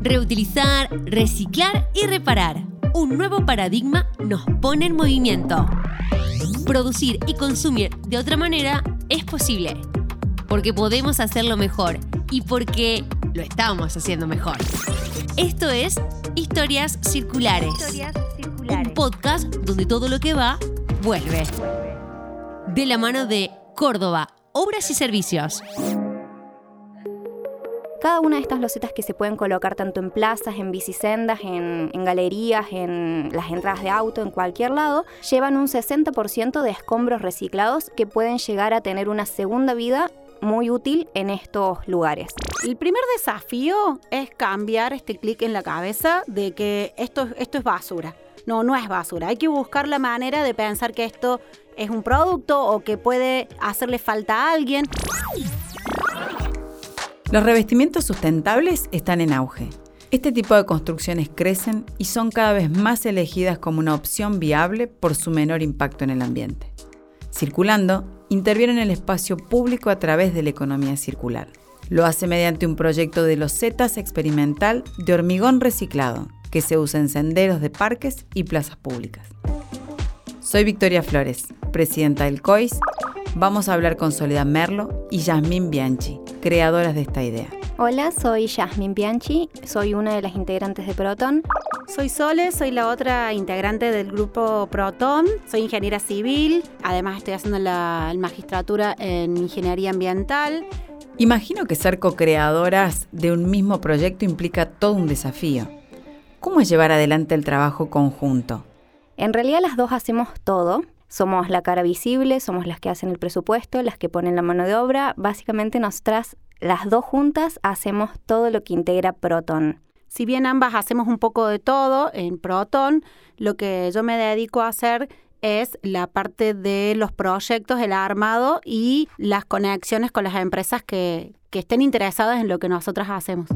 Reutilizar, reciclar y reparar. Un nuevo paradigma nos pone en movimiento. Producir y consumir de otra manera es posible. Porque podemos hacerlo mejor y porque lo estamos haciendo mejor. Esto es Historias Circulares. Un podcast donde todo lo que va, vuelve. De la mano de Córdoba, Obras y Servicios. Cada una de estas losetas que se pueden colocar tanto en plazas, en bicisendas, en, galerías, en las entradas de auto, en cualquier lado, llevan un 60% de escombros reciclados que pueden llegar a tener una segunda vida muy útil en estos lugares. El primer desafío es cambiar este clic en la cabeza de que esto, esto es basura. No, no es basura. Hay que buscar la manera de pensar que esto es un producto o que puede hacerle falta a alguien. Los revestimientos sustentables están en auge. Este tipo de construcciones crecen y son cada vez más elegidas como una opción viable por su menor impacto en el ambiente. Circulando, interviene en el espacio público a través de la economía circular. Lo hace mediante un proyecto de losetas experimental de hormigón reciclado que se usa en senderos de parques y plazas públicas. Soy Victoria Flores, presidenta del COIS. Vamos a hablar con Soledad Merlo y Yasmín Bianchi, creadoras de esta idea. Hola, soy Yasmin Bianchi, soy una de las integrantes de Proton. Soy Sole, soy la otra integrante del grupo Proton, soy ingeniera civil, además estoy haciendo la magistratura en ingeniería ambiental. Imagino que ser co-creadoras de un mismo proyecto implica todo un desafío. ¿Cómo es llevar adelante el trabajo conjunto? En realidad las dos hacemos todo. Somos la cara visible, somos las que hacen el presupuesto, las que ponen la mano de obra. Básicamente nosotras, las dos juntas, hacemos todo lo que integra Proton. Si bien ambas hacemos un poco de todo en Proton, lo que yo me dedico a hacer es la parte de los proyectos, el armado y las conexiones con las empresas que, que estén interesadas en lo que nosotras hacemos.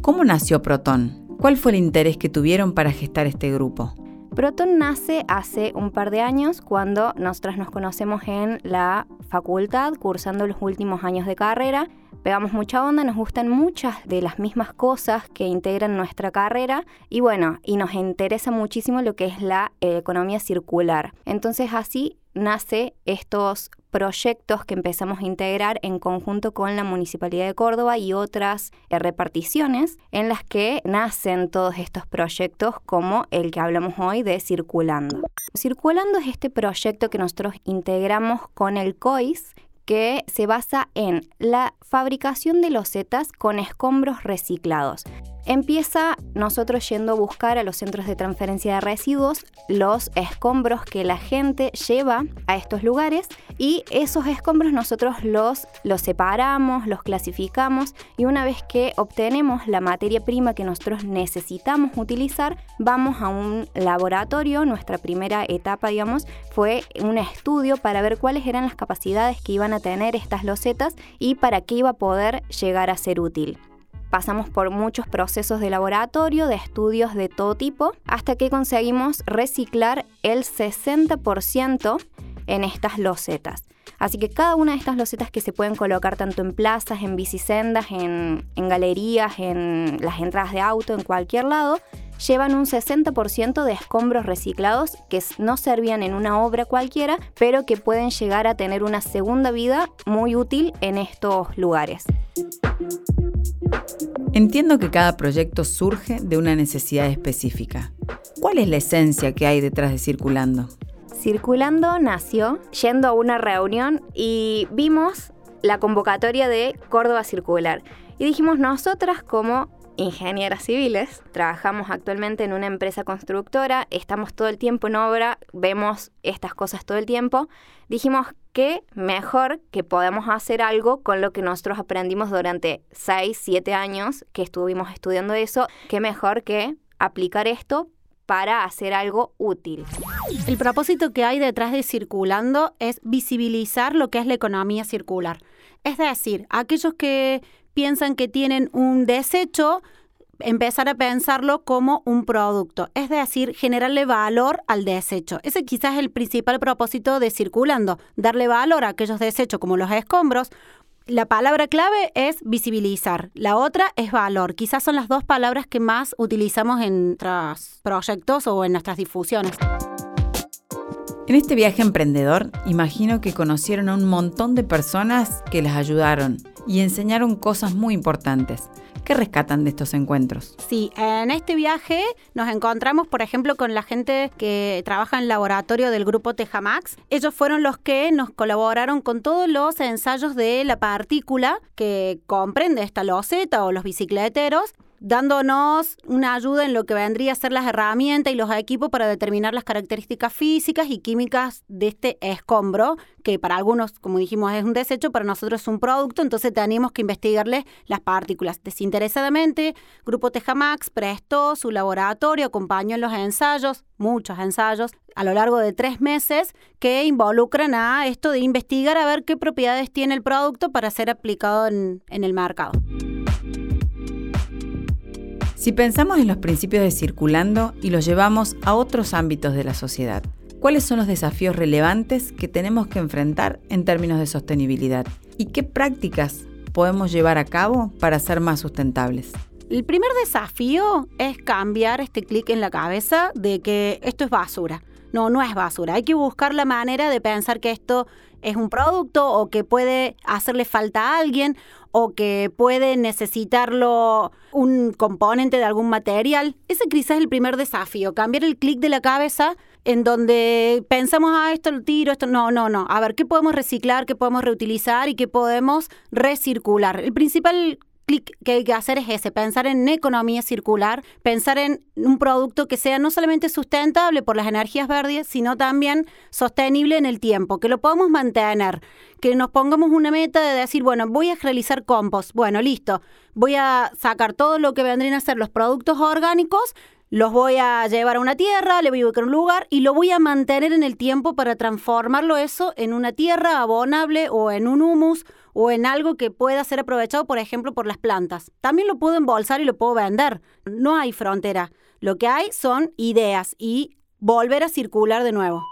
¿Cómo nació Proton? ¿Cuál fue el interés que tuvieron para gestar este grupo? Proton nace hace un par de años cuando nosotras nos conocemos en la facultad, cursando los últimos años de carrera. Pegamos mucha onda, nos gustan muchas de las mismas cosas que integran nuestra carrera y bueno, y nos interesa muchísimo lo que es la eh, economía circular. Entonces así nace estos proyectos que empezamos a integrar en conjunto con la Municipalidad de Córdoba y otras eh, reparticiones en las que nacen todos estos proyectos como el que hablamos hoy de Circulando. Circulando es este proyecto que nosotros integramos con el COIS que se basa en la fabricación de losetas con escombros reciclados. Empieza nosotros yendo a buscar a los centros de transferencia de residuos los escombros que la gente lleva a estos lugares y esos escombros nosotros los, los separamos, los clasificamos y una vez que obtenemos la materia prima que nosotros necesitamos utilizar, vamos a un laboratorio. Nuestra primera etapa, digamos, fue un estudio para ver cuáles eran las capacidades que iban a tener estas losetas y para qué iba a poder llegar a ser útil. Pasamos por muchos procesos de laboratorio, de estudios de todo tipo, hasta que conseguimos reciclar el 60% en estas losetas. Así que cada una de estas losetas que se pueden colocar tanto en plazas, en bicisendas, en, en galerías, en las entradas de auto, en cualquier lado, llevan un 60% de escombros reciclados que no servían en una obra cualquiera, pero que pueden llegar a tener una segunda vida muy útil en estos lugares. Entiendo que cada proyecto surge de una necesidad específica. ¿Cuál es la esencia que hay detrás de Circulando? Circulando nació yendo a una reunión y vimos la convocatoria de Córdoba Circular. Y dijimos, nosotras como ingenieras civiles, trabajamos actualmente en una empresa constructora, estamos todo el tiempo en obra, vemos estas cosas todo el tiempo, dijimos que mejor que podemos hacer algo con lo que nosotros aprendimos durante 6, 7 años que estuvimos estudiando eso, que mejor que aplicar esto para hacer algo útil. El propósito que hay detrás de Circulando es visibilizar lo que es la economía circular. Es decir, aquellos que piensan que tienen un desecho, empezar a pensarlo como un producto, es decir, generarle valor al desecho. Ese quizás es el principal propósito de Circulando, darle valor a aquellos desechos como los escombros, La palabra clave es visibilizar, la otra es valor. Quizás son las dos palabras que más utilizamos en nuestros proyectos o en nuestras difusiones. En este viaje emprendedor, imagino que conocieron a un montón de personas que les ayudaron y enseñaron cosas muy importantes. ¿Qué rescatan de estos encuentros? Sí, en este viaje nos encontramos, por ejemplo, con la gente que trabaja en el laboratorio del grupo Tejamax. Ellos fueron los que nos colaboraron con todos los ensayos de la partícula que comprende esta loseta o los bicicleteros dándonos una ayuda en lo que vendría a ser las herramientas y los equipos para determinar las características físicas y químicas de este escombro, que para algunos, como dijimos, es un desecho, para nosotros es un producto, entonces tenemos que investigarle las partículas. Desinteresadamente, Grupo Tejamax prestó su laboratorio, acompañó en los ensayos, muchos ensayos, a lo largo de tres meses, que involucran a esto de investigar a ver qué propiedades tiene el producto para ser aplicado en el mercado. Si pensamos en los principios de circulando y los llevamos a otros ámbitos de la sociedad, ¿cuáles son los desafíos relevantes que tenemos que enfrentar en términos de sostenibilidad? ¿Y qué prácticas podemos llevar a cabo para ser más sustentables? El primer desafío es cambiar este clic en la cabeza de que esto es basura. No, no es basura. Hay que buscar la manera de pensar que esto es un producto o que puede hacerle falta a alguien o que puede necesitarlo un componente de algún material. Ese quizás es el primer desafío, cambiar el clic de la cabeza en donde pensamos, ah, esto lo tiro, esto no, no, no. A ver, ¿qué podemos reciclar, qué podemos reutilizar y qué podemos recircular? El principal que hay que hacer es ese, pensar en economía circular, pensar en un producto que sea no solamente sustentable por las energías verdes, sino también sostenible en el tiempo, que lo podamos mantener, que nos pongamos una meta de decir, bueno, voy a realizar compost, bueno, listo, voy a sacar todo lo que vendrían a ser los productos orgánicos, los voy a llevar a una tierra, le voy a buscar un lugar y lo voy a mantener en el tiempo para transformarlo eso en una tierra abonable o en un humus o en algo que pueda ser aprovechado, por ejemplo, por las plantas. También lo puedo embolsar y lo puedo vender. No hay frontera. Lo que hay son ideas y volver a circular de nuevo.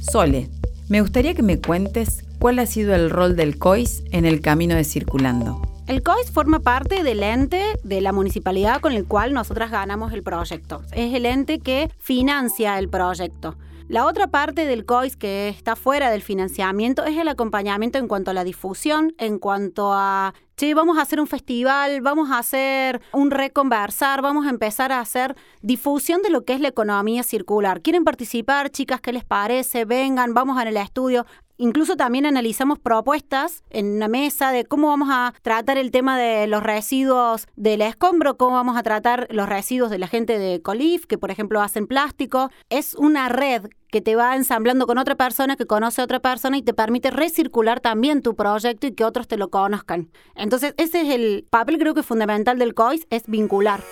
Sole, me gustaría que me cuentes cuál ha sido el rol del COIS en el camino de Circulando. El COIS forma parte del ente de la municipalidad con el cual nosotras ganamos el proyecto. Es el ente que financia el proyecto. La otra parte del COIS que está fuera del financiamiento es el acompañamiento en cuanto a la difusión, en cuanto a, che, vamos a hacer un festival, vamos a hacer un reconversar, vamos a empezar a hacer difusión de lo que es la economía circular. ¿Quieren participar, chicas? ¿Qué les parece? Vengan, vamos al estudio. Incluso también analizamos propuestas en una mesa de cómo vamos a tratar el tema de los residuos del escombro, cómo vamos a tratar los residuos de la gente de Colif, que por ejemplo hacen plástico. Es una red que te va ensamblando con otra persona que conoce a otra persona y te permite recircular también tu proyecto y que otros te lo conozcan. Entonces, ese es el papel creo que fundamental del COIS, es vincular.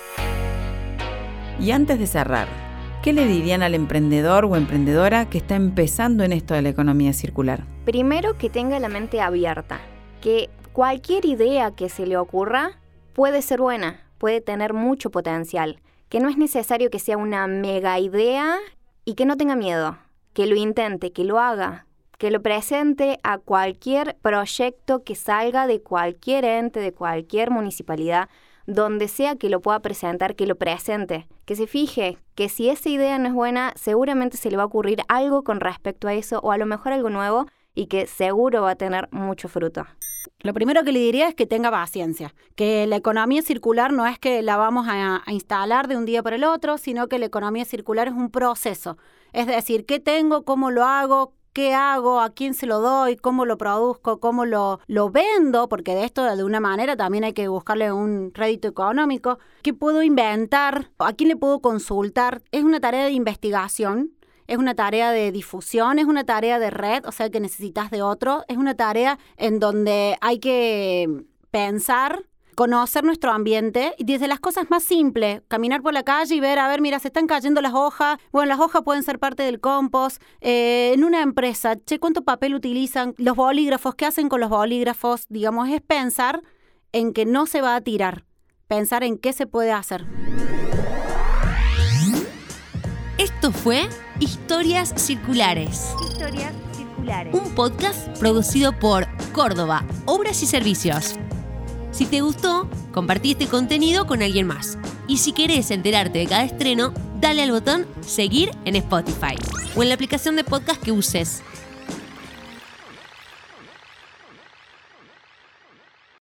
Y antes de cerrar, ¿Qué le dirían al emprendedor o emprendedora que está empezando en esto de la economía circular? Primero que tenga la mente abierta, que cualquier idea que se le ocurra puede ser buena, puede tener mucho potencial, que no es necesario que sea una mega idea y que no tenga miedo, que lo intente, que lo haga, que lo presente a cualquier proyecto que salga de cualquier ente, de cualquier municipalidad, donde sea que lo pueda presentar, que lo presente, que se fije que si esa idea no es buena, seguramente se le va a ocurrir algo con respecto a eso o a lo mejor algo nuevo y que seguro va a tener mucho fruto. Lo primero que le diría es que tenga paciencia, que la economía circular no es que la vamos a, a, instalar de un día para el otro, sino que la economía circular es un proceso. Es decir, ¿qué tengo? ¿Cómo lo hago? Qué hago, a quién se lo doy, cómo lo produzco, cómo lo, lo vendo, porque de esto de una manera también hay que buscarle un rédito económico, qué puedo inventar, a quién le puedo consultar. Es una tarea de investigación, es una tarea de difusión, es una tarea de red, o sea que necesitas de otro, es una tarea en donde hay que pensar conocer nuestro ambiente y desde las cosas más simples, caminar por la calle y ver, a ver, mira, se están cayendo las hojas, bueno, las hojas pueden ser parte del compost, eh, en una empresa, che, ¿cuánto papel utilizan? Los bolígrafos, ¿qué hacen con los bolígrafos? Digamos, es pensar en que no se va a tirar, pensar en qué se puede hacer. Esto fue Historias Circulares. Historias Circulares Un podcast producido por Córdoba, Obras y Servicios. Si te gustó, compartí este contenido con alguien más. Y si querés enterarte de cada estreno, dale al botón seguir en Spotify o en la aplicación de podcast que uses.